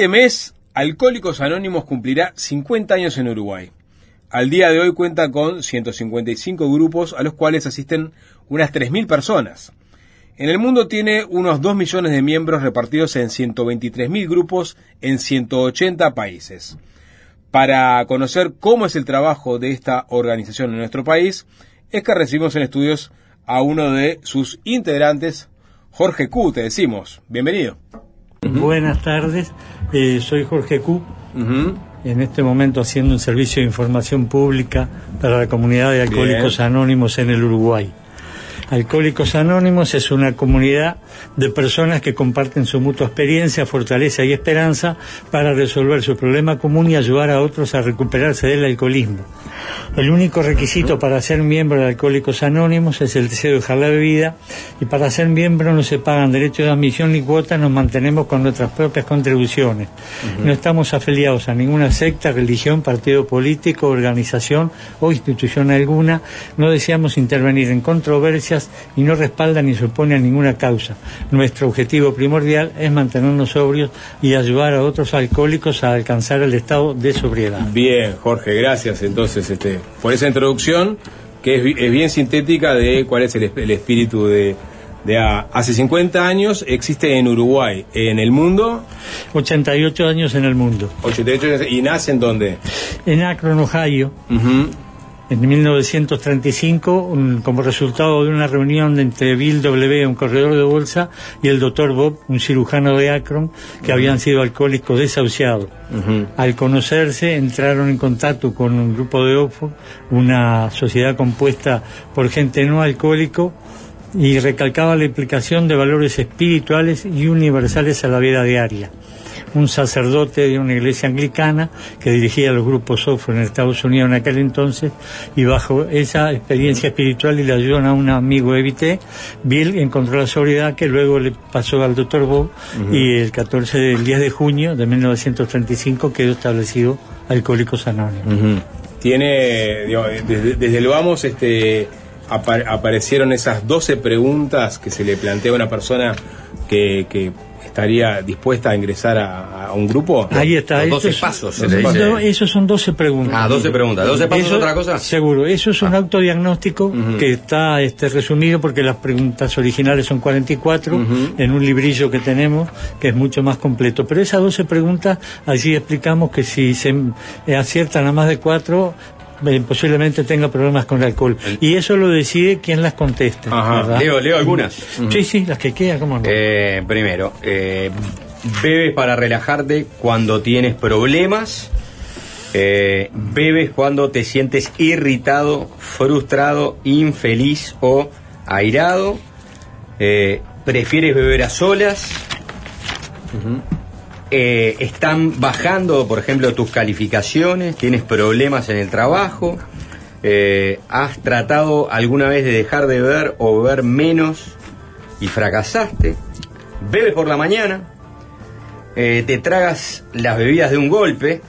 Este mes, Alcohólicos Anónimos cumplirá 50 años en Uruguay. Al día de hoy cuenta con 155 grupos a los cuales asisten unas 3.000 personas. En el mundo tiene unos 2 millones de miembros repartidos en 123.000 grupos en 180 países. Para conocer cómo es el trabajo de esta organización en nuestro país, es que recibimos en estudios a uno de sus integrantes, Jorge Q, te decimos. Bienvenido. Buenas tardes, eh, soy Jorge Q. En este momento haciendo un servicio de información pública para la comunidad de alcohólicos anónimos en el Uruguay. Alcohólicos Anónimos es una comunidad de personas que comparten su mutua experiencia, fortaleza y esperanza para resolver su problema común y ayudar a otros a recuperarse del alcoholismo. El único requisito para ser miembro de Alcohólicos Anónimos es el deseo de dejar la bebida y para ser miembro no se pagan derechos de admisión ni cuotas, nos mantenemos con nuestras propias contribuciones. No estamos afiliados a ninguna secta, religión, partido político, organización o institución alguna. No deseamos intervenir en controversias y no respalda ni se opone a ninguna causa. Nuestro objetivo primordial es mantenernos sobrios y ayudar a otros alcohólicos a alcanzar el estado de sobriedad. Bien, Jorge, gracias. Entonces, este, por esa introducción que es, bien sintética de cuál es el, espíritu de, hace 50 años existe en Uruguay, en el mundo. 88 años en el mundo. 88 años, ¿Y nace en dónde? En Akron, Ohio en 1935 como resultado de una reunión entre Bill W., un corredor de bolsa, y el doctor Bob, un cirujano de Akron, que habían sido alcohólicos desahuciados. Al conocerse, entraron en contacto con un grupo de Oxford, una sociedad compuesta por gente no alcohólico, y recalcaba la implicación de valores espirituales y universales a la vida diaria un sacerdote de una iglesia anglicana que dirigía los grupos software en Estados Unidos en aquel entonces y bajo esa experiencia espiritual y la ayudó a un amigo Evité, Bill encontró la sobriedad que luego le pasó al doctor Bob y el 14 del 10 de junio de 1935 quedó establecido Alcohólicos Anónimos. Tiene, desde, el vamos, este, aparecieron esas 12 preguntas que se le plantea a una persona que, que estaría dispuesta a ingresar a, un grupo? Ahí está. 12 pasos. esos son 12 preguntas. Ah, 12 preguntas. ¿12 pasos es otra cosa? Seguro. Eso es un ah. autodiagnóstico que está este, resumido porque las preguntas originales son 44 en un librillo que tenemos que es mucho más completo. Pero esas 12 preguntas, allí explicamos que si se aciertan a más de 4, eh, posiblemente tenga problemas con el alcohol. Y eso lo decide quien las contesta. Ajá. Leo, leo algunas. Sí, sí, las que quedan, ¿cómo no? Eh, primero, eh, bebes para relajarte cuando tienes problemas. bebes cuando te sientes irritado, frustrado, infeliz o airado. prefieres beber a solas. Eh, están bajando, por ejemplo, tus calificaciones, tienes problemas en el trabajo, eh, has tratado alguna vez de dejar de beber o beber menos y fracasaste, bebes por la mañana, eh, te tragas las bebidas de un golpe,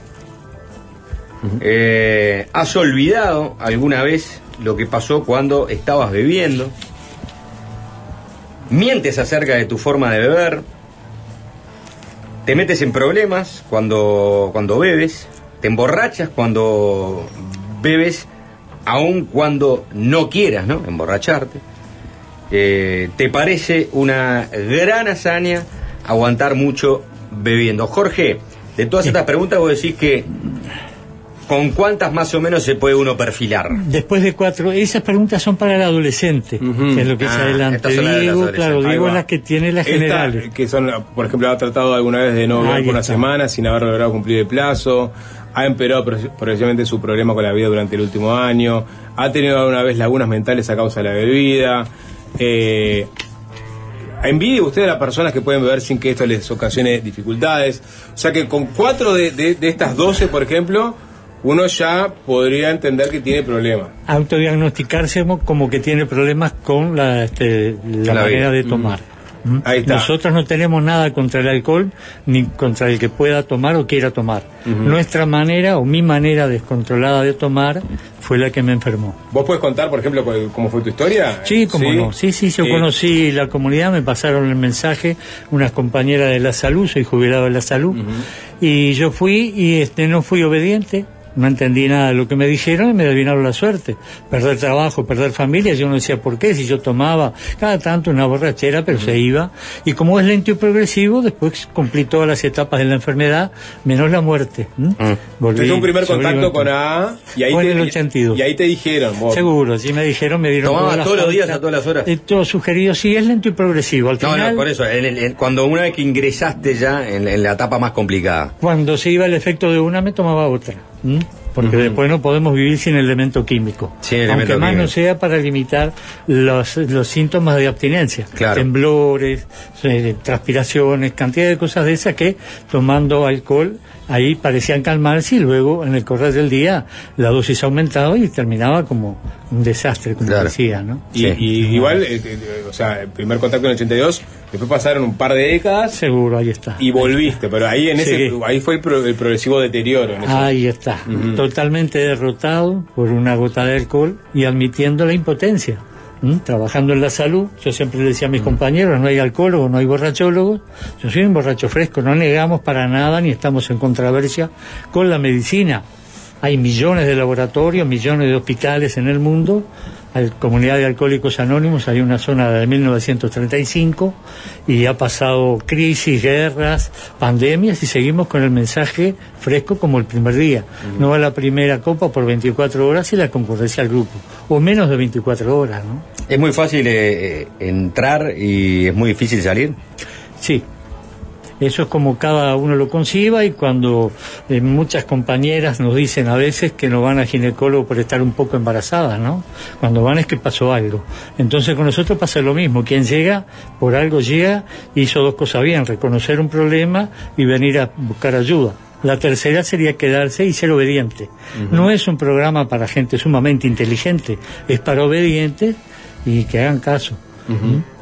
has olvidado alguna vez lo que pasó cuando estabas bebiendo, mientes acerca de tu forma de beber, te metes en problemas cuando, cuando bebes, te emborrachas cuando bebes, aun cuando no quieras, ¿no? Emborracharte. Eh, te parece una gran hazaña aguantar mucho bebiendo. Jorge, de todas estas preguntas vos decís que ¿Con cuántas más o menos se puede uno perfilar? Después de cuatro, esas preguntas son para el adolescente, que es lo que es ah, adelante. Digo, claro, digo las que tiene las generales. que son, por ejemplo, ha tratado alguna vez de no beber por una semana sin haber logrado cumplir el plazo, ha empeorado progresivamente su problema con la vida durante el último año, ha tenido alguna vez lagunas mentales a causa de la bebida. Eh, ¿Envidia usted a las personas que pueden beber sin que esto les ocasione dificultades? O sea que con cuatro de, de estas doce, por ejemplo, uno ya podría entender que tiene problemas. Autodiagnosticarse como que tiene problemas con la, este, la, manera de tomar. Nosotros no tenemos nada contra el alcohol ni contra el que pueda tomar o quiera tomar. Nuestra manera o mi manera descontrolada de tomar fue la que me enfermó. ¿Vos puedes contar, por ejemplo, cómo fue tu historia? Sí, cómo no. Sí, sí, yo conocí la comunidad, me pasaron el mensaje unas compañeras de la salud, soy jubilado de la salud, y yo fui y este no fui obediente, no entendí nada de lo que me dijeron y me adivinaron la suerte. Perder trabajo, perder familia, yo no decía por qué, si yo tomaba cada tanto una borrachera, pero se iba. Y como es lento y progresivo, después cumplí todas las etapas de la enfermedad, menos la muerte. Volví, un primer contacto con A y ahí, te, y ahí te dijeron. Seguro, sí me dijeron, me dieron ¿Tomaba todos los días a todas las horas? Todo sugerido, sí, es lento y progresivo. Al no, no, por eso, cuando una vez que ingresaste ya en la etapa más complicada. Cuando se iba el efecto de una, me tomaba otra. ¿Mm? porque después no podemos vivir sin elemento químico. aunque más no sea para limitar los, los síntomas de abstinencia. Temblores, eh, transpiraciones, cantidad de cosas de esas que tomando alcohol ahí parecían calmarse y luego en el correr del día la dosis aumentaba y terminaba como un desastre, como decía, ¿no? Y, igual, eh, eh, o sea, el primer contacto en el 82, después pasaron un par de décadas. Seguro, ahí está. Y volviste, pero ahí en ese, ahí fue el, progresivo deterioro. ahí está, totalmente derrotado por una gota de alcohol y admitiendo la impotencia. Trabajando en la salud, yo siempre le decía a mis compañeros, no hay alcohólogos, no hay borrachólogos, yo soy un borracho fresco, no negamos para nada ni estamos en controversia con la medicina. Hay millones de laboratorios, millones de hospitales en el mundo, hay comunidad de alcohólicos anónimos, hay una zona de 1935 y ha pasado crisis, guerras, pandemias y seguimos con el mensaje fresco como el primer día. No va la primera copa por 24 horas y la concurrencia al grupo, o menos de 24 horas, ¿no? ¿Es muy fácil eh, eh, entrar y es muy difícil salir? Sí, eso es como cada uno lo conciba y cuando eh, muchas compañeras nos dicen a veces que no van al ginecólogo por estar un poco embarazadas, ¿no? Cuando van es que pasó algo. Entonces con nosotros pasa lo mismo. Quien llega, por algo llega, hizo dos cosas bien, reconocer un problema y venir a buscar ayuda. La tercera sería quedarse y ser obediente. No es un programa para gente sumamente inteligente, es para obedientes y que hagan caso.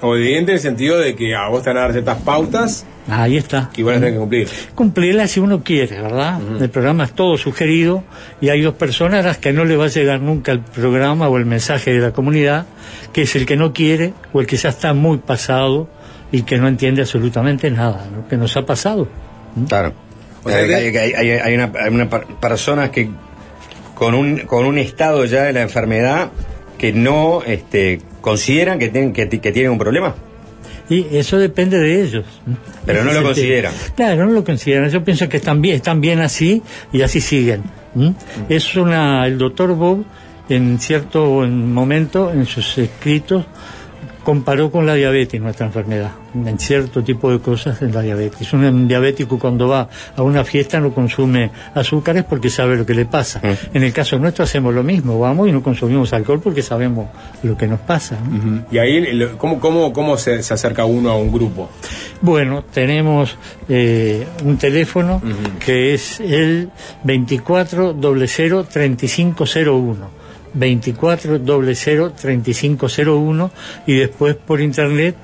Obediente en el sentido de que a vos te van a dar ciertas pautas Ahí está. Y bueno, que cumplir. Cumplirla si uno quiere, ¿verdad? El programa es todo sugerido y hay dos personas a las que no le va a llegar nunca el programa o el mensaje de la comunidad, que es el que no quiere o el que ya está muy pasado y que no entiende absolutamente nada, lo que nos ha pasado. Claro. O sea, hay, hay, una, una personas que con un, con un estado ya de la enfermedad que no este, consideran que, tienen, que tienen un problema. Y eso depende de ellos. Pero no lo consideran. Claro, no lo consideran. Yo pienso que están bien, están bien así y así siguen. Es una, el doctor Bob en cierto momento en sus escritos comparó con la diabetes nuestra enfermedad, en cierto tipo de cosas en la diabetes. Un diabético cuando va a una fiesta no consume azúcares porque sabe lo que le pasa. Mm. En el caso nuestro hacemos lo mismo, vamos y no consumimos alcohol porque sabemos lo que nos pasa. Y ahí, ¿cómo, cómo, cómo se, acerca uno a un grupo? Bueno, tenemos eh, un teléfono que es el 2400 3501 24 3501 y después por internet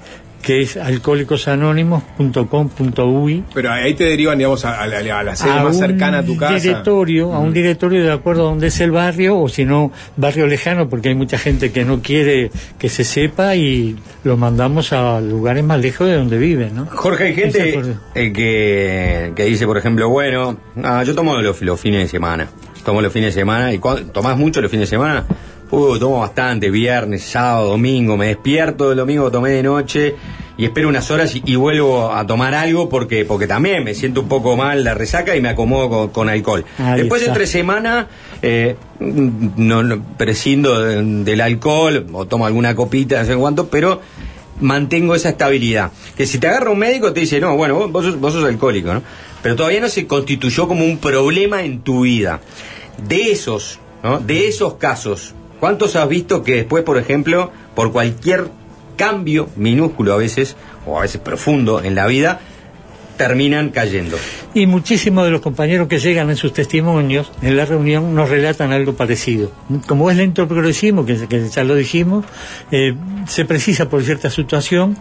que es alcohólicosanónimos.com.uy. Pero ahí te derivan, digamos, a, la, sede más cercana a tu casa. Directorio, A un directorio de acuerdo a donde es el barrio, o si no, barrio lejano, porque hay mucha gente que no quiere que se sepa y lo mandamos a lugares más lejos de donde viven, ¿no? Jorge, hay gente eh, que, que dice, por ejemplo, bueno, ah, yo tomo los, los fines de semana tomo los fines de semana. ¿Y tomás mucho los fines de semana? Uh, tomo bastante, viernes, sábado, domingo, me despierto el domingo, tomé de noche y espero unas horas y, vuelvo a tomar algo porque porque también me siento un poco mal la resaca y me acomodo con, alcohol. Después de tres semanas eh, no, prescindo del alcohol o tomo alguna copita, no sé cuánto, pero mantengo esa estabilidad. Que si te agarra un médico te dice, no, bueno, vos, sos, vos sos alcohólico, ¿no? Pero todavía no se constituyó como un problema en tu vida de esos, ¿no? de esos casos, ¿cuántos has visto que después, por ejemplo, por cualquier cambio minúsculo a veces, o a veces profundo en la vida, terminan cayendo. Y muchísimos de los compañeros que llegan en sus testimonios en la reunión nos relatan algo parecido. Como es lento el progresismo, que, ya lo dijimos, eh, se precisa por cierta situación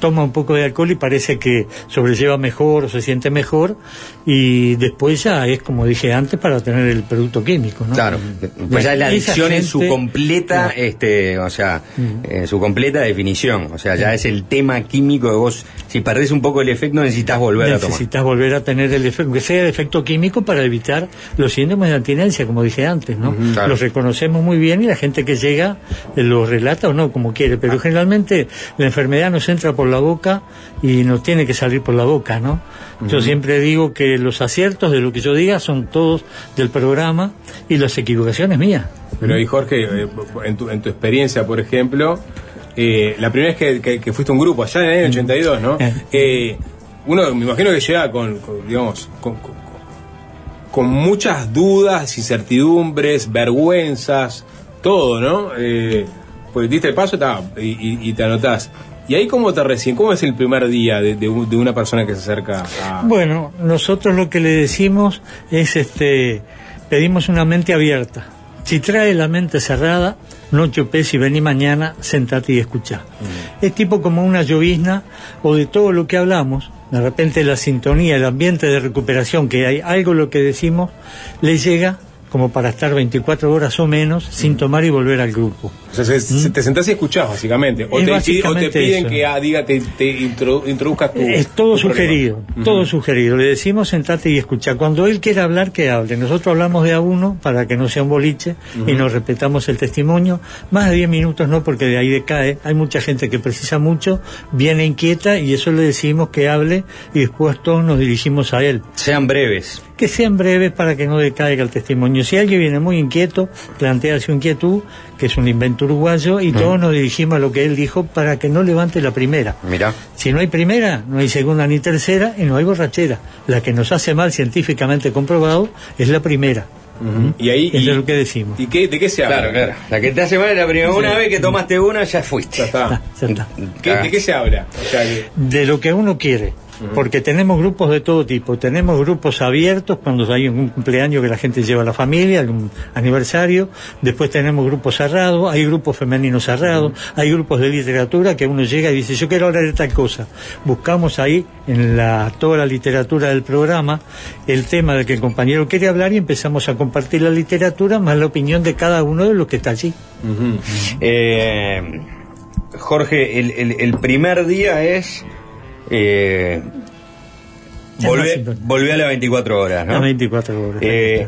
toma un poco de alcohol y parece que sobrelleva mejor o se siente mejor y después ya es como dije antes para tener el producto químico, ¿no? Claro, pues ya la adicción en su completa, este, o sea, en su completa definición, o sea, ya es el tema químico de vos, si perdés un poco el efecto necesitas volver a tomar. Necesitas volver a tener el efecto, que sea el efecto químico para evitar los síntomas de abstinencia, como dije antes, ¿no? Los reconocemos muy bien y la gente que llega eh, los relata o no, como quiere, pero ah. generalmente la enfermedad nos entra por la boca y nos tiene que salir por la boca, ¿no? Yo siempre digo que los aciertos de lo que yo diga son todos del programa y las equivocaciones mías. Pero ahí Jorge, eh, en tu, en tu experiencia, por ejemplo, eh, la primera vez que, fuiste a un grupo, allá en el año 82, ¿no? Eh, uno me imagino que llega con, digamos, con, con, muchas dudas, incertidumbres, vergüenzas, todo, ¿no? pues diste el paso y, y te anotás. ¿Y ahí cómo te recién? ¿Cómo es el primer día de, una persona que se acerca a...? Bueno, nosotros lo que le decimos es, este, pedimos una mente abierta. Si trae la mente cerrada, no chupes y vení mañana, sentate y escucha. Mm. Es tipo como una llovizna o de todo lo que hablamos, de repente la sintonía, el ambiente de recuperación, que hay algo lo que decimos, le llega como para estar 24 horas o menos sin tomar y volver al grupo. O sea, ¿Mm? te sentás y escuchás, básicamente. O, te, piden que ah, diga, te, introduzcas tu. Es todo sugerido, todo sugerido. Le decimos sentate y escucha. Cuando él quiera hablar, que hable. Nosotros hablamos de a uno para que no sea un boliche y nos respetamos el testimonio. Más de 10 minutos no, porque de ahí decae. Hay mucha gente que precisa mucho, viene inquieta y eso le decimos que hable y después todos nos dirigimos a él. Sean breves que sean breves para que no decaiga el testimonio. Si alguien viene muy inquieto, plantea su inquietud, que es un invento uruguayo, y todos nos dirigimos a lo que él dijo para que no levante la primera. Mira. Si no hay primera, no hay segunda ni tercera y no hay borrachera. La que nos hace mal científicamente comprobado es la primera. Y ahí es lo que decimos. ¿Y qué, de qué se habla? Claro, claro. La que te hace mal es la primera. Una vez que tomaste una, ya fuiste. Ya está. ¿De qué se habla? De lo que uno quiere porque tenemos grupos de todo tipo. Tenemos grupos abiertos cuando hay un cumpleaños que la gente lleva a la familia, algún aniversario. Después tenemos grupos cerrados, hay grupos femeninos cerrados, hay grupos de literatura que uno llega y dice, yo quiero hablar de tal cosa. Buscamos ahí en la, toda la literatura del programa el tema del que el compañero quiere hablar y empezamos a compartir la literatura más la opinión de cada uno de los que está allí. Eh, Jorge, el primer día es eh, volvió, a las 24 horas, ¿no? 24 horas. Eh,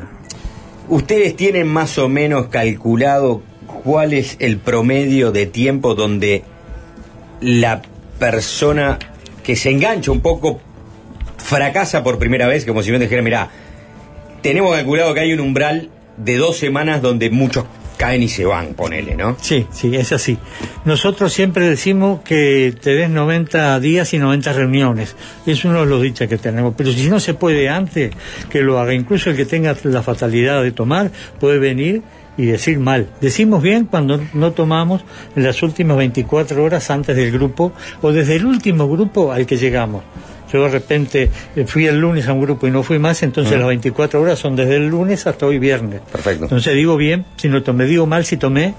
¿Ustedes tienen más o menos calculado cuál es el promedio de tiempo donde la persona que se engancha un poco fracasa por primera vez, como si me dijera, mira, tenemos calculado que hay un umbral de dos semanas donde muchos caen y se van, ponele, ¿no? Sí, sí, es así. Nosotros siempre decimos que te des 90 días y 90 reuniones. Es uno de los dichos que tenemos. Pero si no se puede antes, que lo haga. Incluso el que tenga la fatalidad de tomar puede venir y decir mal. Decimos bien cuando no tomamos en las últimas 24 horas antes del grupo o desde el último grupo al que llegamos. Yo de repente eh, fui el lunes a un grupo y no fui más, entonces las 24 horas son desde el lunes hasta hoy viernes. Perfecto. Entonces digo bien, si no tomé, digo mal si tomé,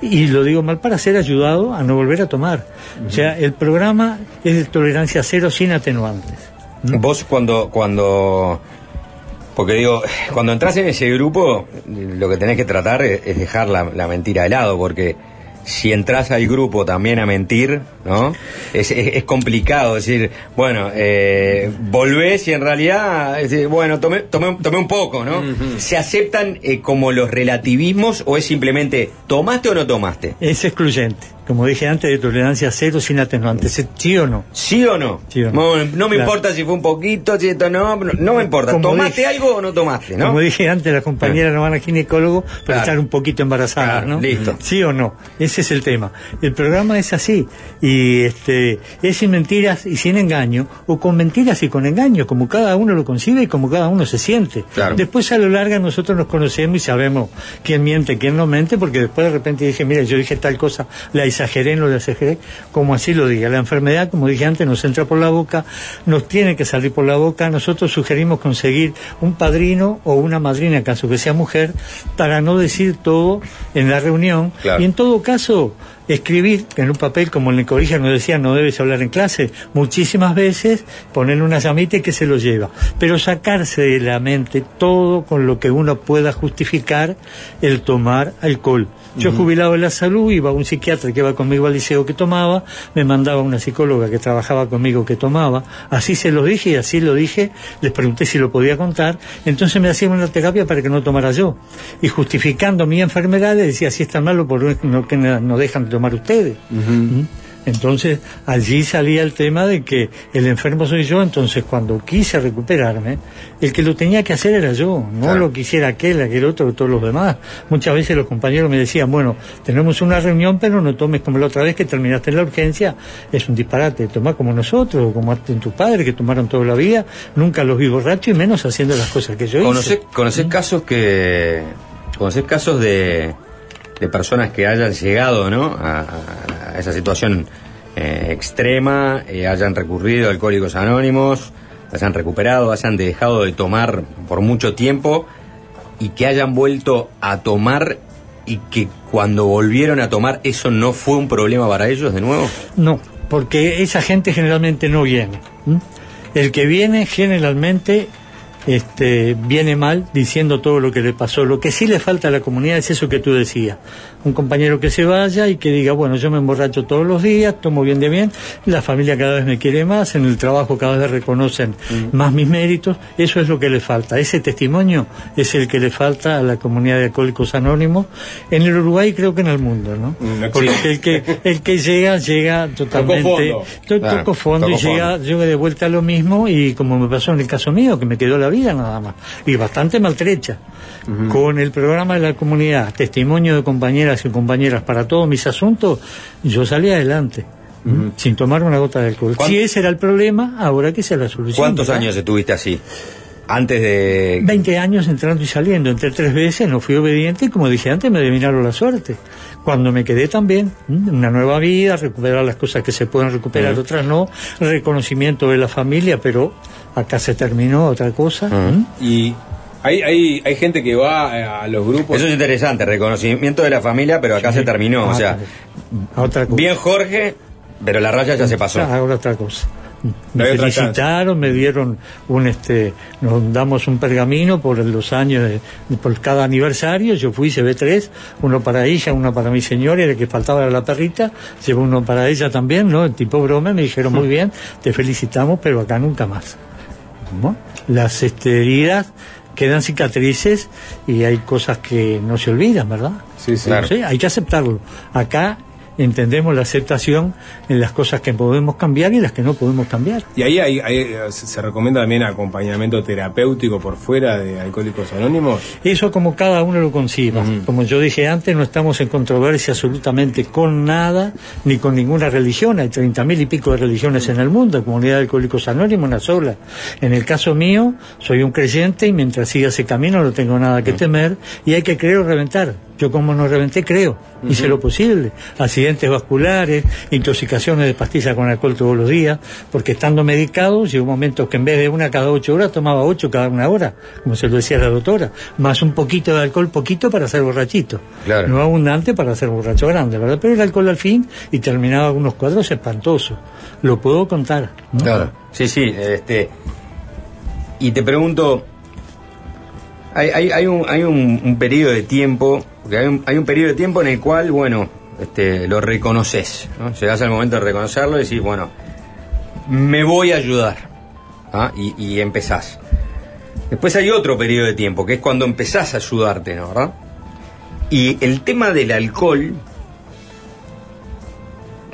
y lo digo mal para ser ayudado a no volver a tomar. O sea, el programa es de tolerancia cero sin atenuantes. Vos cuando, cuando, porque digo, cuando entras en ese grupo, lo que tenés que tratar es, dejar la, la mentira de lado, porque si entras al grupo también a mentir, ¿no? Es, es, complicado decir, bueno, eh, volvés y en realidad, bueno, tomé, tomé, tomé, un poco, ¿no? ¿Se aceptan eh, como los relativismos o es simplemente tomaste o no tomaste? Es excluyente como dije antes, de tolerancia cero sin atenuantes. ¿Sí o no? ¿Sí o no? No, me importa si fue un poquito, si esto no, no me importa. ¿Tomaste algo o no tomaste? ¿no? Como dije antes, la compañera no van a ginecólogo para estar un poquito embarazada, ¿no? Listo. ¿Sí o no? Ese es el tema. El programa es así. Y este es sin mentiras y sin engaño, o con mentiras y con engaño, como cada uno lo concibe y como cada uno se siente. Después a lo largo nosotros nos conocemos y sabemos quién miente, quién no miente, porque después de repente dije, mira, yo dije tal cosa, la exageré, no la exageré, como así lo diga. La enfermedad, como dije antes, nos entra por la boca, nos tiene que salir por la boca. Nosotros sugerimos conseguir un padrino o una madrina, en caso que sea mujer, para no decir todo en la reunión. Y en todo caso, escribir en un papel, como en el colegio nos decían, no debes hablar en clase, muchísimas veces, ponerle una llamita y que se lo lleva. Pero sacarse de la mente todo con lo que uno pueda justificar el tomar alcohol. Yo jubilado de la salud, iba a un psiquiatra que iba conmigo al liceo que tomaba, me mandaba una psicóloga que trabajaba conmigo que tomaba, así se lo dije y así lo dije, les pregunté si lo podía contar, entonces me hacían una terapia para que no tomara yo. Y justificando mi enfermedad, le decía, si es tan malo, ¿por qué no, no dejan de tomar ustedes? Entonces allí salía el tema de que el enfermo soy yo, entonces cuando quise recuperarme, el que lo tenía que hacer era yo, no lo quisiera aquel, aquel otro, todos los demás. Muchas veces los compañeros me decían, bueno, tenemos una reunión, pero no tomes como la otra vez que terminaste en la urgencia, es un disparate, toma como nosotros, como en tu padre, que tomaron toda la vida, nunca los vi borrachos y menos haciendo las cosas que yo hice. ¿Conocés casos que... ¿Conocés casos de de personas que hayan llegado ¿no? a, esa situación eh, extrema, eh, hayan recurrido a alcohólicos anónimos, hayan recuperado, hayan dejado de tomar por mucho tiempo y que hayan vuelto a tomar y que cuando volvieron a tomar eso no fue un problema para ellos de nuevo? No, porque esa gente generalmente no viene. El que viene generalmente este, viene mal diciendo todo lo que le pasó. Lo que sí le falta a la comunidad es eso que tú decías. Un compañero que se vaya y que diga, bueno, yo me emborracho todos los días, tomo bien de bien, la familia cada vez me quiere más, en el trabajo cada vez reconocen mm. más mis méritos, eso es lo que le falta. Ese testimonio es el que le falta a la comunidad de alcohólicos anónimos, en el Uruguay creo que en el mundo, ¿no? Mm, Porque el que, el que llega, llega totalmente... Toco fondo, y llega, llega de vuelta a lo mismo y como me pasó en el caso mío, que me quedó la vida nada más, y bastante maltrecha. Con el programa de la comunidad, testimonio de compañeras y compañeras para todos mis asuntos, yo salí adelante. Sin tomar una gota de alcohol. Si ese era el problema, ahora que sea la solución. ¿Cuántos años estuviste así? Antes de... 20 años entrando y saliendo. Entre tres veces no fui obediente y como dije antes me adivinaron la suerte. Cuando me quedé también, una nueva vida, recuperar las cosas que se pueden recuperar, otras no, reconocimiento de la familia, pero acá se terminó otra cosa. Y hay, hay, hay gente que va a los grupos. Eso es interesante, reconocimiento de la familia, pero acá se terminó. o ah, sea, otra cosa. bien Jorge, pero la raya ya se pasó. Ahora otra cosa. Me felicitaron, me dieron un este, nos damos un pergamino por los años, por cada aniversario, yo fui, se ve tres, uno para ella, uno para mi señora, y el que faltaba era la perrita, llevo uno para ella también, ¿no? El tipo broma, me dijeron muy bien, te felicitamos, pero acá nunca más. Las este, heridas quedan cicatrices y hay cosas que no se olvidan, ¿verdad? Sí, sí. Claro. Hay que aceptarlo. Acá entendemos la aceptación en las cosas que podemos cambiar y las que no podemos cambiar. Y ahí hay, se recomienda también acompañamiento terapéutico por fuera de Alcohólicos Anónimos. Eso como cada uno lo conciba. Como yo dije antes, no estamos en controversia absolutamente con nada, ni con ninguna religión. Hay treinta mil y pico de religiones en el mundo, comunidad de Alcohólicos Anónimos, una sola. En el caso mío, soy un creyente y mientras siga ese camino no tengo nada que temer y hay que creer o reventar. Yo como no reventé, creo, hice lo posible. Accidentes vasculares, intoxicaciones de pastillas con alcohol todos los días, porque estando medicado, llegó un momento que en vez de una cada ocho horas, tomaba ocho cada una hora, como se lo decía la doctora, más un poquito de alcohol, poquito para ser borrachito. No abundante para ser borracho grande, ¿verdad? Pero el alcohol al fin y terminaba unos cuadros espantosos. Lo puedo contar. Claro, sí, sí. Este... Y te pregunto, hay, hay, hay, un, hay un, un periodo de tiempo porque hay un, hay periodo de tiempo en el cual, bueno, este, lo reconoces, ¿no? Llegas al momento de reconocerlo y decís, bueno, me voy a ayudar. ¿ah? Y, y, empezás. Después hay otro periodo de tiempo, que es cuando empezás a ayudarte, ¿no? ¿verdad? Y el tema del alcohol,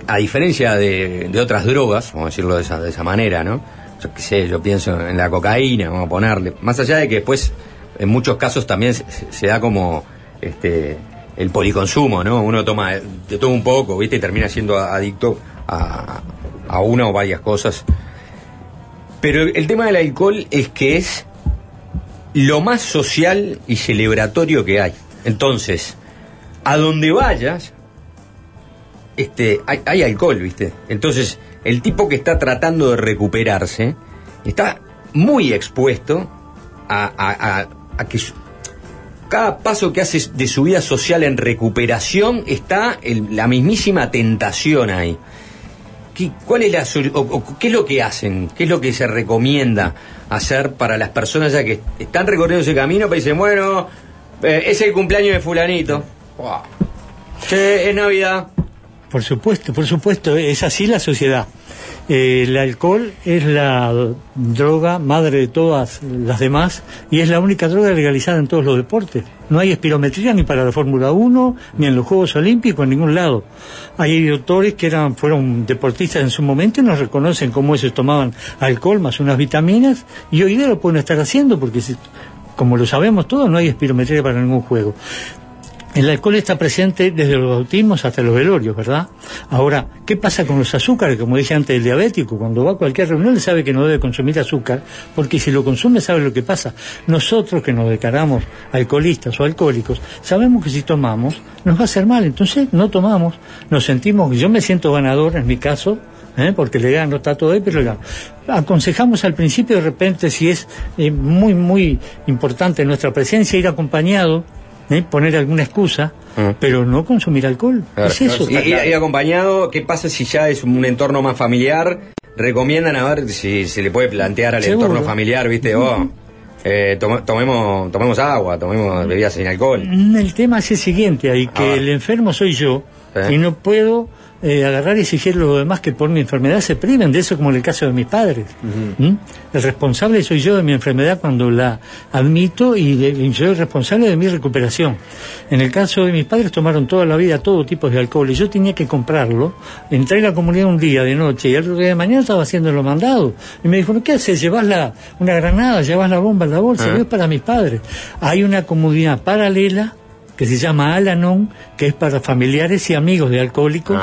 a diferencia de, de otras drogas, vamos a decirlo de esa, de esa manera, ¿no? Yo qué sé, yo pienso en la cocaína, vamos a ponerle. Más allá de que después, en muchos casos también se da como este, el policonsumo, ¿no? Uno toma de un poco, ¿viste? Y termina siendo adicto a, a una o varias cosas. Pero el tema del alcohol es que es lo más social y celebratorio que hay. Entonces, a donde vayas, este, hay, alcohol, ¿viste? Entonces, el tipo que está tratando de recuperarse está muy expuesto a, a, a que cada paso que hace de su vida social en recuperación está la mismísima tentación ahí. ¿Qué, cuál es la, ¿Qué es lo que hacen? ¿Qué es lo que se recomienda hacer para las personas ya que están recorriendo ese camino? Pero dicen, bueno, eh, es el cumpleaños de fulanito. es Navidad. Por supuesto, por supuesto, es así la sociedad. El alcohol es la droga madre de todas las demás y es la única droga legalizada en todos los deportes. No hay espirometría ni para la Fórmula 1, ni en los Juegos Olímpicos, en ningún lado. Hay doctores que eran, fueron deportistas en su momento y nos reconocen cómo ellos tomaban alcohol más unas vitaminas y hoy día lo pueden estar haciendo porque como lo sabemos todos, no hay espirometría para ningún juego. El alcohol está presente desde los bautismos hasta los velorios, ¿verdad? Ahora, ¿qué pasa con los azúcares? Como dije antes, el diabético, cuando va a cualquier reunión, le sabe que no debe consumir azúcar, porque si lo consume sabe lo que pasa. Nosotros que nos declaramos alcoholistas o alcohólicos, sabemos que si tomamos nos va a hacer mal, entonces no tomamos, nos sentimos, yo me siento ganador en mi caso, ¿eh? porque le gano, está todo ahí, pero le gano. Aconsejamos al principio, de repente, si es eh, muy, muy importante nuestra presencia, ir acompañado ¿eh? poner alguna excusa, mm. pero no consumir alcohol. Es eso. Y, acompañado, ¿qué pasa si ya es un entorno más familiar? Recomiendan a ver si se le puede plantear al entorno familiar, ¿viste? Oh, eh, tomemos, tomemos agua, tomemos bebidas sin alcohol. Mm, el tema es el siguiente, ahí que el enfermo soy yo y no puedo eh, agarrar y exigir a los demás que por mi enfermedad se priven de eso, como en el caso de mis padres. ¿Mm? El responsable soy yo de mi enfermedad cuando la admito y, yo soy responsable de mi recuperación. En el caso de mis padres tomaron toda la vida todo tipo de alcohol y yo tenía que comprarlo. Entré a la comunidad un día de noche y el otro día de mañana estaba haciendo lo mandado. Y me dijo, ¿qué haces? ¿Llevas la, una granada? ¿Llevas la bomba en la bolsa? Ah. Es para mis padres. Hay una comunidad paralela que se llama Alanon, que es para familiares y amigos de alcohólicos.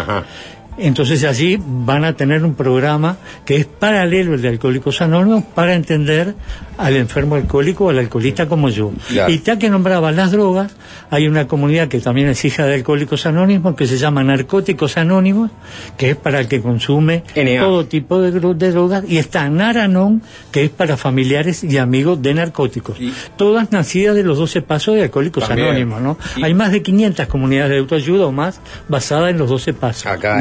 Entonces allí van a tener un programa que es paralelo al de Alcohólicos Anónimos para entender al enfermo alcohólico o al alcoholista como yo. Y ya que nombraba las drogas, hay una comunidad que también es hija de Alcohólicos Anónimos que se llama Narcóticos Anónimos, que es para el que consume todo tipo de, drogas, y está Naranon, que es para familiares y amigos de narcóticos. Todas nacidas de los 12 pasos de Alcohólicos Anónimos, ¿no? Hay más de 500 comunidades de autoayuda o más basadas en los 12 pasos. Acá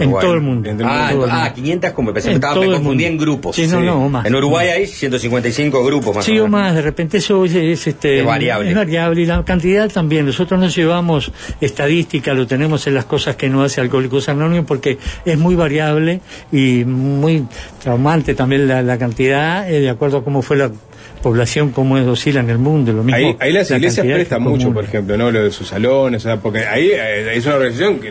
en, todo el mundo. Ah, ah 500 como me confundí en grupos. En Uruguay hay 155 grupos más Sí, o, más, de repente eso es, este, variable. es variable. Y la cantidad también. Nosotros nos llevamos estadística, lo tenemos en las cosas que no hace Alcohólicos Anónimos porque es muy variable y muy traumante también la, cantidad, eh, de acuerdo a cómo fue la población como es docila en el mundo. Lo mismo, ahí, las iglesias prestan mucho, por ejemplo, ¿no? Lo de sus salones, o sea, porque ahí eh, es una organización que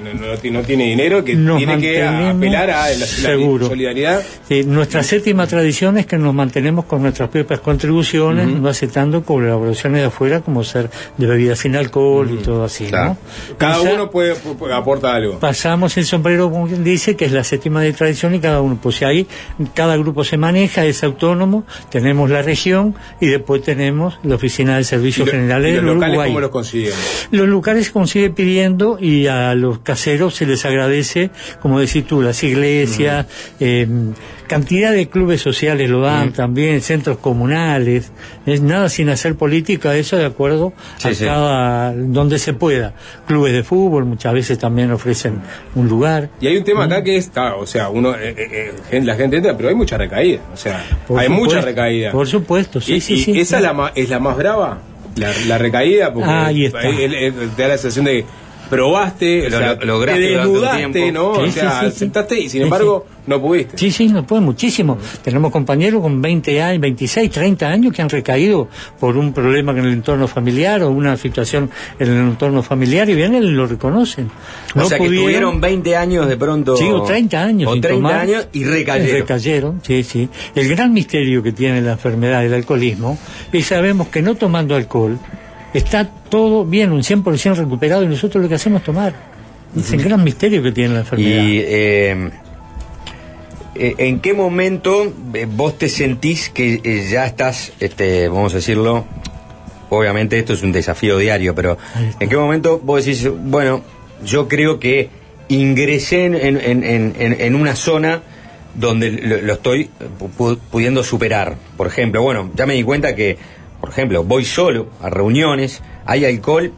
no, tiene dinero, que tiene que apelar a la, solidaridad. nuestra séptima tradición es que nos mantenemos con nuestras propias contribuciones, no aceptando colaboraciones de afuera como ser de bebidas sin alcohol y todo así, ¿no? Cada uno puede, aportar algo. Pasamos el sombrero, como quien dice, que es la séptima de tradición y cada uno, pues ahí cada grupo se maneja, es autónomo, tenemos la región, y después tenemos la Oficina de Servicios Generales ¿y los locales ¿Cómo los consiguen? Los locales se consigue pidiendo y a los caseros se les agradece, como decís tú, las iglesias, eh, cantidad de clubes sociales lo dan también, centros comunales, es nada sin hacer política, eso de acuerdo a cada, donde se pueda. Clubes de fútbol muchas veces también ofrecen un lugar. Y hay un tema acá que es, o sea, uno, eh, eh, eh, la gente entra, pero hay mucha recaída, o sea, hay mucha recaída. Por supuesto, sí, sí, sí. ¿Esa Es, la, es la más brava? La, recaída, porque Ahí está. te da la sensación de probaste, lo, o sea, te desnudaste, ¿no? o sea, sentaste y sin embargo no pudiste. Sí, sí, no puede muchísimo. Tenemos compañeros con 20 años, 26, 30 años que han recaído por un problema en el entorno familiar o una situación en el entorno familiar y vienen y lo reconocen. o sea que tuvieron 20 años de pronto. Sí, o 30 años. O 30 años y recayeron. Recayeron, sí, sí. El gran misterio que tiene la enfermedad del alcoholismo es sabemos que no tomando alcohol está todo bien, un 100% recuperado y nosotros lo que hacemos es tomar. Es el gran misterio que tiene la enfermedad. Y, eh, eh, ¿En qué momento eh, vos te sentís que ya estás, este, vamos a decirlo, obviamente esto es un desafío diario, pero ¿en qué momento vos decís, bueno, yo creo que ingresé en, en, una zona donde lo, estoy pudiendo superar? Por ejemplo, bueno, ya me di cuenta que por ejemplo, voy solo a reuniones, hay alcohol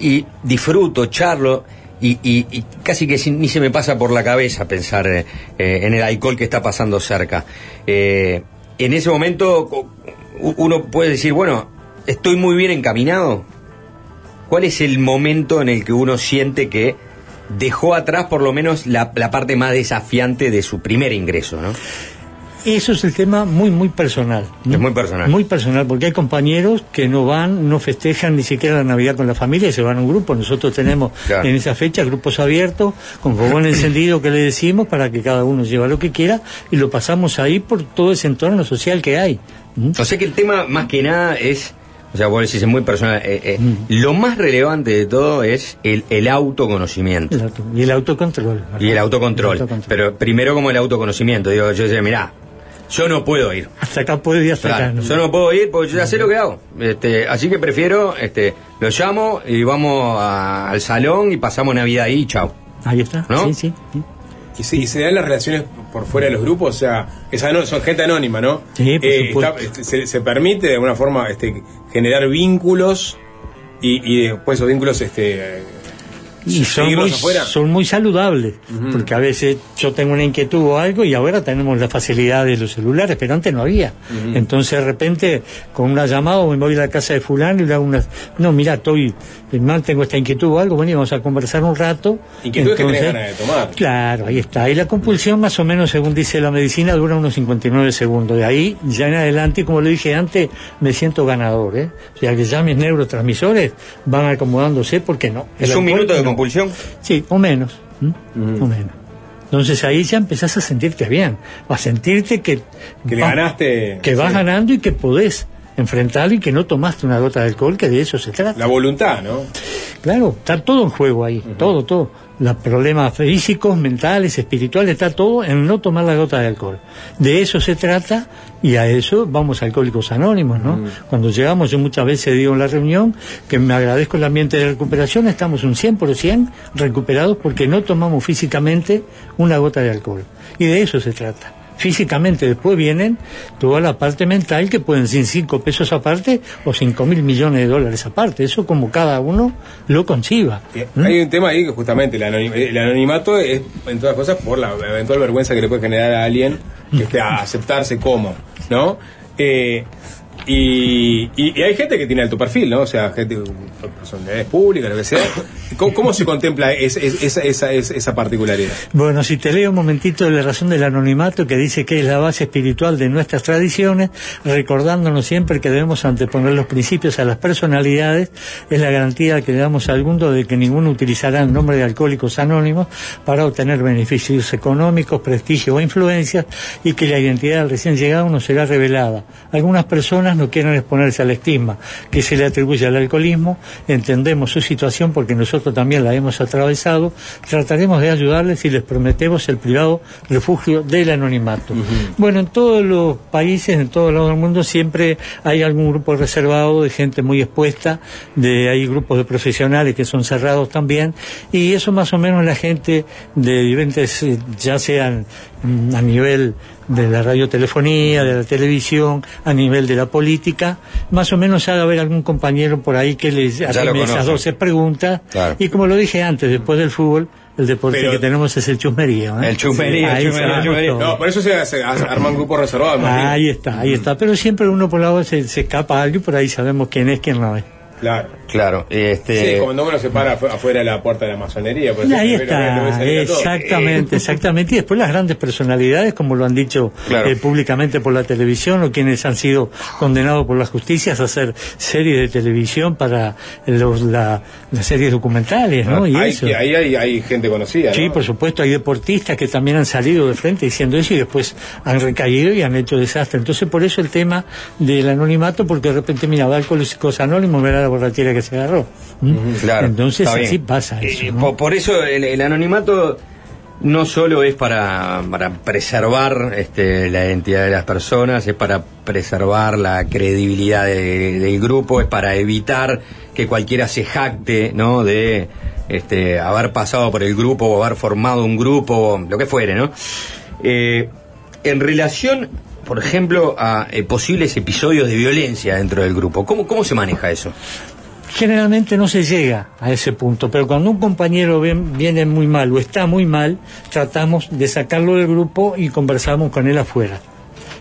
y disfruto, charlo. Y, casi que ni se me pasa por la cabeza pensar eh, eh, en el alcohol que está pasando cerca. Eh, en ese momento uno puede decir, bueno, estoy muy bien encaminado. ¿Cuál es el momento en el que uno siente que dejó atrás por lo menos la, la parte más desafiante de su primer ingreso, ¿no? Eso es el tema muy, muy personal. Es muy personal. Muy personal, porque hay compañeros que no van, no festejan ni siquiera la Navidad con la familia y se van a un grupo. Nosotros tenemos en esa fecha grupos abiertos, con fogón encendido que le decimos para que cada uno lleva lo que quiera y lo pasamos ahí por todo ese entorno social que hay. O sea que el tema más que nada es o sea, vos decís, es muy personal. Eh, eh, lo más relevante de todo es el, el autoconocimiento. y el autocontrol. Y el autocontrol. Pero primero como el autoconocimiento. Digo, yo decía, mirá, yo no puedo ir. Hasta acá puedo ir, hasta acá. Yo no puedo ir porque yo ya sé lo que hago. Este, así que prefiero, este, lo llamo y vamos al salón y pasamos Navidad ahí, chao. Ahí está. ¿No? Sí, sí. Y, sí, se dan las relaciones por fuera de los grupos, o sea, esa son gente anónima, ¿no? Sí, por eh, este, se, permite de alguna forma este, generar vínculos y, y después esos vínculos este, y son muy, son muy saludables, porque a veces yo tengo una inquietud o algo y ahora tenemos la facilidad de los celulares, pero antes no había. Entonces de repente con una llamada me voy a la casa de fulano y le hago una... No, mira, estoy mal, tengo esta inquietud o algo, bueno, vamos a conversar un rato. Inquietud que tenés ganas de tomar. Claro, ahí está. Y la compulsión más o menos, según dice la medicina, dura unos 59 segundos. De ahí, ya en adelante, como le dije antes, me siento ganador. ¿eh? O sea, que ya mis neurotransmisores van acomodándose porque no. ¿Es un minuto de compulsión? Sí, o menos. O menos. Entonces ahí ya empezás a sentirte bien, a sentirte que, que ganaste, que vas ganando y que podés enfrentarlo y que no tomaste una gota de alcohol, que de eso se trata. La voluntad, ¿no? Claro, está todo en juego ahí, todo, todo. Los problemas físicos, mentales, espirituales, está todo en no tomar la gota de alcohol. De eso se trata y a eso vamos a Alcohólicos Anónimos, ¿no? Cuando llegamos, yo muchas veces digo en la reunión que me agradezco el ambiente de recuperación, estamos un 100% recuperados porque no tomamos físicamente una gota de alcohol. Y de eso se trata físicamente después vienen toda la parte mental que pueden ser cinco pesos aparte o cinco mil millones de dólares aparte. Eso como cada uno lo conciba. ¿Mm? Hay un tema ahí que justamente el, anonimato es, en todas cosas, por la eventual vergüenza que le puede generar a alguien que esté a aceptarse como, ¿no? Eh, y, hay gente que tiene alto perfil, ¿no? O sea, gente, personalidades públicas, lo que sea. ¿Cómo, se contempla esa, esa, esa, particularidad? Bueno, si te leo un momentito la razón del anonimato, que dice que es la base espiritual de nuestras tradiciones, recordándonos siempre que debemos anteponer los principios a las personalidades, es la garantía que le damos al mundo de que ninguno utilizará el nombre de alcohólicos anónimos para obtener beneficios económicos, prestigio o influencias, y que la identidad del recién llegado no será revelada. Algunas personas no quieren exponerse al estigma que se le atribuye al alcoholismo, entendemos su situación porque nosotros también la hemos atravesado, trataremos de ayudarles y les prometemos el privado refugio del anonimato. Bueno, en todos los países, en todo lado del mundo, siempre hay algún grupo reservado de gente muy expuesta, de hay grupos de profesionales que son cerrados también, y eso más o menos la gente de diferentes, eh, ya sean mm, a nivel de la radiotelefonía, de la televisión, a nivel de la política, más o menos ha de haber algún compañero por ahí que les haga esas 12 preguntas. Y como lo dije antes, después del fútbol, el deporte que tenemos es el chusmerío. ¿eh? El chusmerío, el chusmerío, No, por eso se, se arman grupos reservados. Ahí está, ahí está. Pero siempre uno por lado se, se escapa algo y por ahí sabemos quién es, quién no es. Claro. Claro, este... Sí, cuando uno se para afuera de la puerta de la masonería. Pues ahí está, exactamente, exactamente. Y después las grandes personalidades, como lo han dicho eh, públicamente por la televisión, o quienes han sido condenados por las justicias a hacer series de televisión para los, la, las series documentales, ¿no? y hay, Ahí hay, gente conocida. Sí, por supuesto, hay deportistas que también han salido de frente diciendo eso y después han recaído y han hecho desastre. Entonces, por eso el tema del anonimato, porque de repente, mira, va Alcohólicos Anónimos, me da la borrachera que se agarró. Claro, Entonces así pasa eso. Eh, por, eso el, anonimato no solo es para, para preservar este, la identidad de las personas, es para preservar la credibilidad del grupo, es para evitar que cualquiera se jacte ¿no? de este, haber pasado por el grupo o haber formado un grupo, lo que fuere. ¿no? Eh, en relación, por ejemplo, a eh, posibles episodios de violencia dentro del grupo, ¿cómo, ¿cómo se maneja eso? Generalmente no se llega a ese punto, pero cuando un compañero viene muy mal o está muy mal, tratamos de sacarlo del grupo y conversamos con él afuera.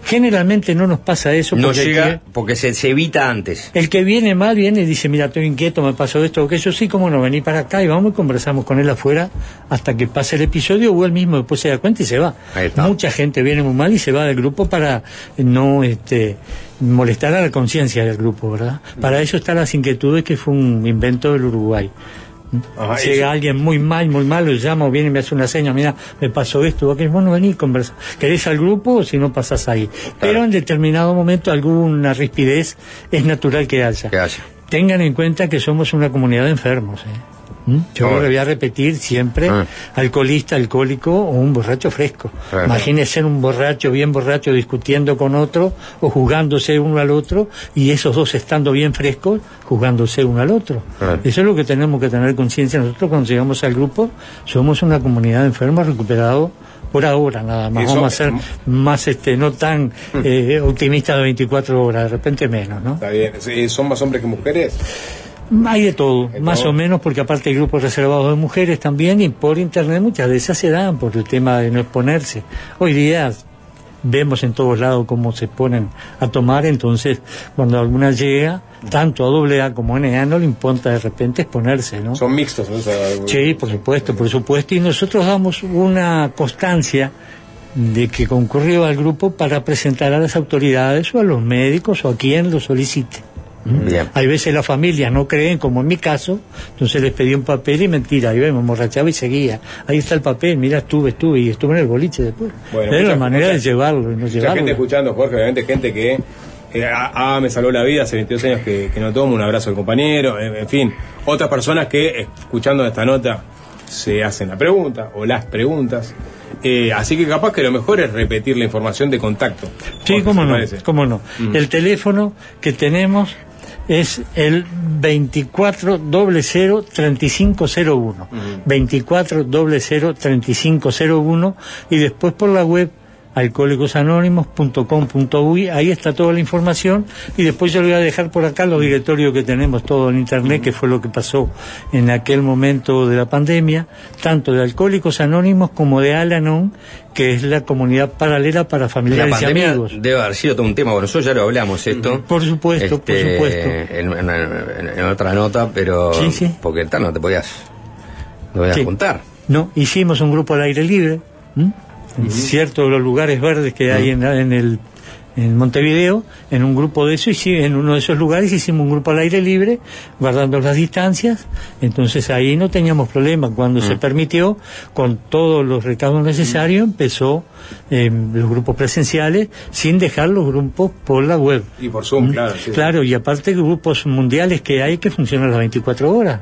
Generalmente no nos pasa eso. No llega porque se, evita antes. El que viene mal viene y dice, mira, estoy inquieto, me pasó esto o aquello, sí, como no, vení para acá y vamos y conversamos con él afuera hasta que pase el episodio o él mismo después se da cuenta y se va. Mucha gente viene muy mal y se va del grupo para no este, molestar a la conciencia del grupo, ¿verdad? Para eso están las inquietudes que fue un invento del Uruguay. Llega alguien muy mal, muy mal, lo llamo, viene y me hace una seña, mira, me pasó esto, que bueno, vení, conversa. ¿Querés al grupo o si no pasas ahí? Pero en determinado momento alguna rispidez es natural que haya. Tengan en cuenta que somos una comunidad de enfermos. ¿eh? ¿Mm? Yo lo voy a repetir siempre, ah. alcoholista, alcohólico o un borracho fresco. Ah. Imagínese un borracho, bien borracho, discutiendo con otro o jugándose uno al otro y esos dos estando bien frescos, jugándose uno al otro. Ah. Eso es lo que tenemos que tener conciencia. Nosotros cuando llegamos al grupo somos una comunidad de enfermos recuperados por ahora nada más. Vamos a ser más, este, no tan eh, optimistas de 24 horas, de repente menos, ¿no? Está bien. ¿Son más hombres que mujeres? Hay de todo, más o menos, porque aparte hay grupos reservados de mujeres también y por internet muchas de esas se dan por el tema de no exponerse. Hoy día vemos en todos lados cómo se ponen a tomar, entonces cuando alguna llega, tanto a AA como a NA no le importa de repente exponerse, ¿no? Son mixtos, ¿no? sí, por supuesto, por supuesto, y nosotros damos una constancia de que concurrió al grupo para presentar a las autoridades o a los médicos o a quien lo solicite. Hay veces las familias no creen, como en mi caso, entonces les pedí un papel y mentira, yo me emborrachaba y seguía. Ahí está el papel, mira, estuve, estuve y estuve en el boliche después. Bueno, Era la manera de llevarlo. No mucha gente escuchando, Jorge, obviamente gente que eh, ah, me salvó la vida hace 22 años que, no tomo, un abrazo al compañero, en, fin, otras personas que escuchando esta nota se hacen la pregunta o las preguntas. Eh, así que capaz que lo mejor es repetir la información de contacto. Sí, cómo no, cómo no. El teléfono que tenemos es el 24003501. 24003501 y después por la web alcohólicosanónimos.com.uy, ahí está toda la información y después yo le voy a dejar por acá los directorios que tenemos todo en internet, que fue lo que pasó en aquel momento de la pandemia, tanto de Alcohólicos Anónimos como de Alanon, que es la comunidad paralela para familiares y amigos. Debe haber sido todo un tema, bueno, nosotros ya lo hablamos esto. Por supuesto, por este, supuesto. En, otra nota, pero porque tal no te podías, no podías contar. No, hicimos un grupo al aire libre ciertos de los lugares verdes que hay en, en el en Montevideo, en un grupo de eso, y en uno de esos lugares hicimos un grupo al aire libre, guardando las distancias, entonces ahí no teníamos problema. Cuando se mm. permitió, con todos los recaudos necesarios, empezó eh, los grupos presenciales, sin dejar los grupos por la web. Y por Zoom, claro. Claro, y aparte grupos mundiales que hay que funcionan las 24 horas.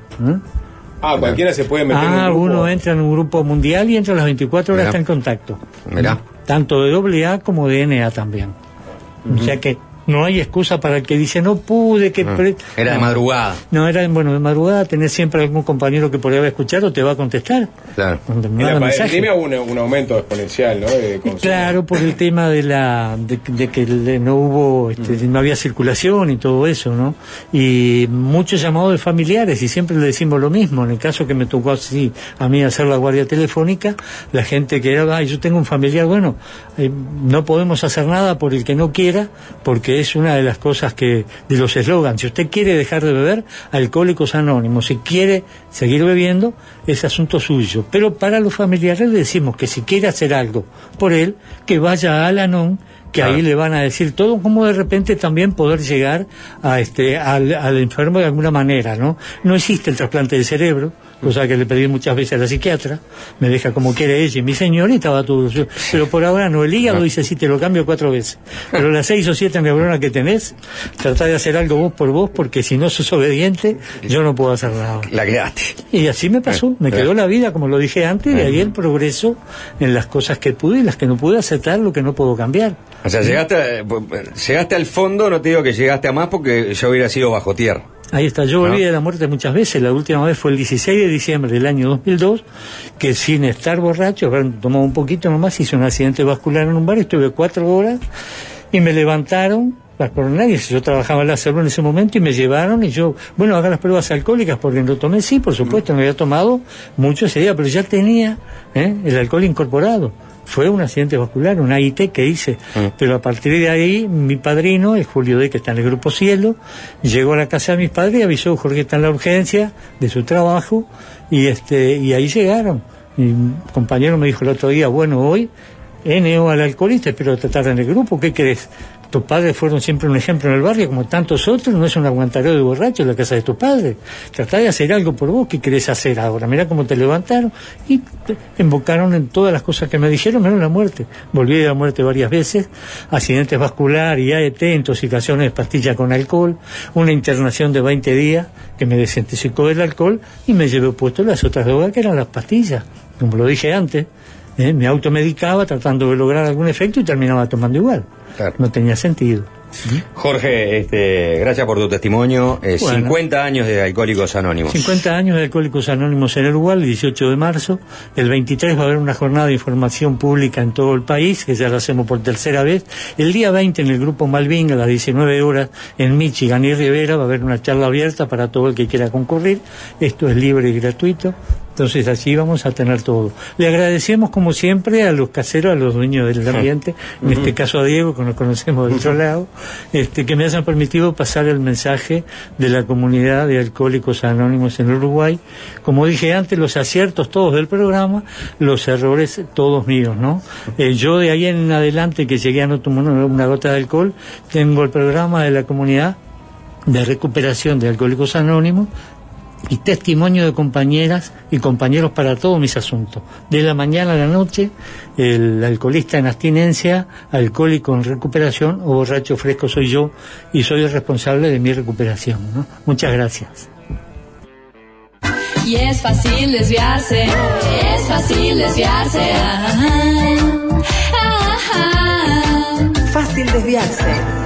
Ah, cualquiera se puede meter en un ah, grupo. uno entra en un grupo mundial y entre las 24 horas está en contacto. Mirá. Tanto de AA como de NA también. O sea que no hay excusa para el que dice no pude que ah, era de madrugada. No era bueno de madrugada tenés siempre algún compañero que podría haber escuchado te va a contestar. Claro. En la pandemia hubo un, aumento exponencial no claro por el tema de la de, que no hubo este, mm. no había circulación y todo eso no y muchos llamados de familiares y siempre le decimos lo mismo. En el caso que me tocó así a mí hacer la guardia telefónica la gente que era yo tengo un familiar bueno eh, no podemos hacer nada por el que no quiera porque es una de las cosas que, de los eslogans. Si usted quiere dejar de beber, alcohólicos anónimos. Si quiere seguir bebiendo, es asunto suyo. Pero para los familiares le decimos que si quiere hacer algo por él, que vaya a Alanon, que ahí le van a decir todo, como de repente también poder llegar a este, al, al enfermo de alguna manera, ¿no? No existe el trasplante de cerebro, cosa que le pedí muchas veces a la psiquiatra, me deja como quiere ella y mi señor y estaba todo. Pero por ahora no, el hígado dice sí, te lo cambio cuatro veces. Pero las seis o siete neuronas que tenés, tratá de hacer algo vos por vos, porque si no sos obediente, yo no puedo hacer nada. La quedaste. Y así me pasó, me quedó la vida, como lo dije antes, y ahí el progreso en las cosas que pude y las que no pude aceptar, lo que no puedo cambiar. O sea, llegaste, llegaste al fondo, no te digo que llegaste a más porque yo hubiera sido bajo tierra. Ahí está, yo volví de la muerte muchas veces, la última vez fue el 16 de diciembre del año 2002, que sin estar borracho, tomaba un poquito nomás, hice un accidente vascular en un bar, estuve cuatro horas y me levantaron las coronarias. Yo trabajaba en la salud en ese momento y me llevaron y yo, bueno, haga las pruebas alcohólicas porque lo tomé, sí, por supuesto, no había tomado mucho ese día, pero ya tenía ¿eh? el alcohol incorporado. Fue un accidente vascular, un AIT que hice. Mm. Pero a partir de ahí, mi padrino, el Julio D, que está en el Grupo Cielo, llegó a la casa de mis padres y avisó, Jorge está en la urgencia de su trabajo, y, este, y ahí llegaron. Mi compañero me dijo el otro día, bueno, hoy NO al alcoholista, pero tratar en el grupo, ¿qué crees? Tus padres fueron siempre un ejemplo en el barrio, como tantos otros, no es un aguantadero de borracho en la casa de tus padres. Tratá de hacer algo por vos, ¿qué querés hacer ahora? Mira cómo te levantaron y te invocaron en todas las cosas que me dijeron, menos la muerte. Volví a la muerte varias veces, accidentes vascular, IAET, intoxicaciones de pastilla con alcohol, una internación de 20 días que me desintoxicó del alcohol y me llevé puesto las otras drogas que eran las pastillas, como lo dije antes. ¿eh? me automedicaba tratando de lograr algún efecto y terminaba tomando igual. No tenía sentido. Jorge, este, gracias por tu testimonio. 50 eh, años de Alcohólicos Anónimos. 50 años de Alcohólicos Anónimos en Uruguay, el 18 de marzo. El 23 va a haber una jornada de información pública en todo el país, que ya lo hacemos por tercera vez. El día 20 en el Grupo Malvin, a las 19 horas, en Michigan y Rivera, va a haber una charla abierta para todo el que quiera concurrir. Esto es libre y gratuito. Entonces allí vamos a tener todo. Le agradecemos como siempre a los caseros, a los dueños del ambiente, en este caso a Diego, que nos conocemos del otro lado, este, que me hayan permitido pasar el mensaje de la comunidad de alcohólicos anónimos en Uruguay. Como dije antes, los aciertos todos del programa, los errores todos míos, ¿no? Eh, yo de ahí en adelante que llegué a no tomar una gota de alcohol, tengo el programa de la comunidad de recuperación de alcohólicos anónimos y testimonio de compañeras y compañeros para todos mis asuntos. De la mañana a la noche, el alcoholista en abstinencia, alcohólico en recuperación o borracho fresco soy yo y soy el responsable de mi recuperación. Muchas gracias. Y es fácil desviarse, es fácil desviarse. Fácil desviarse.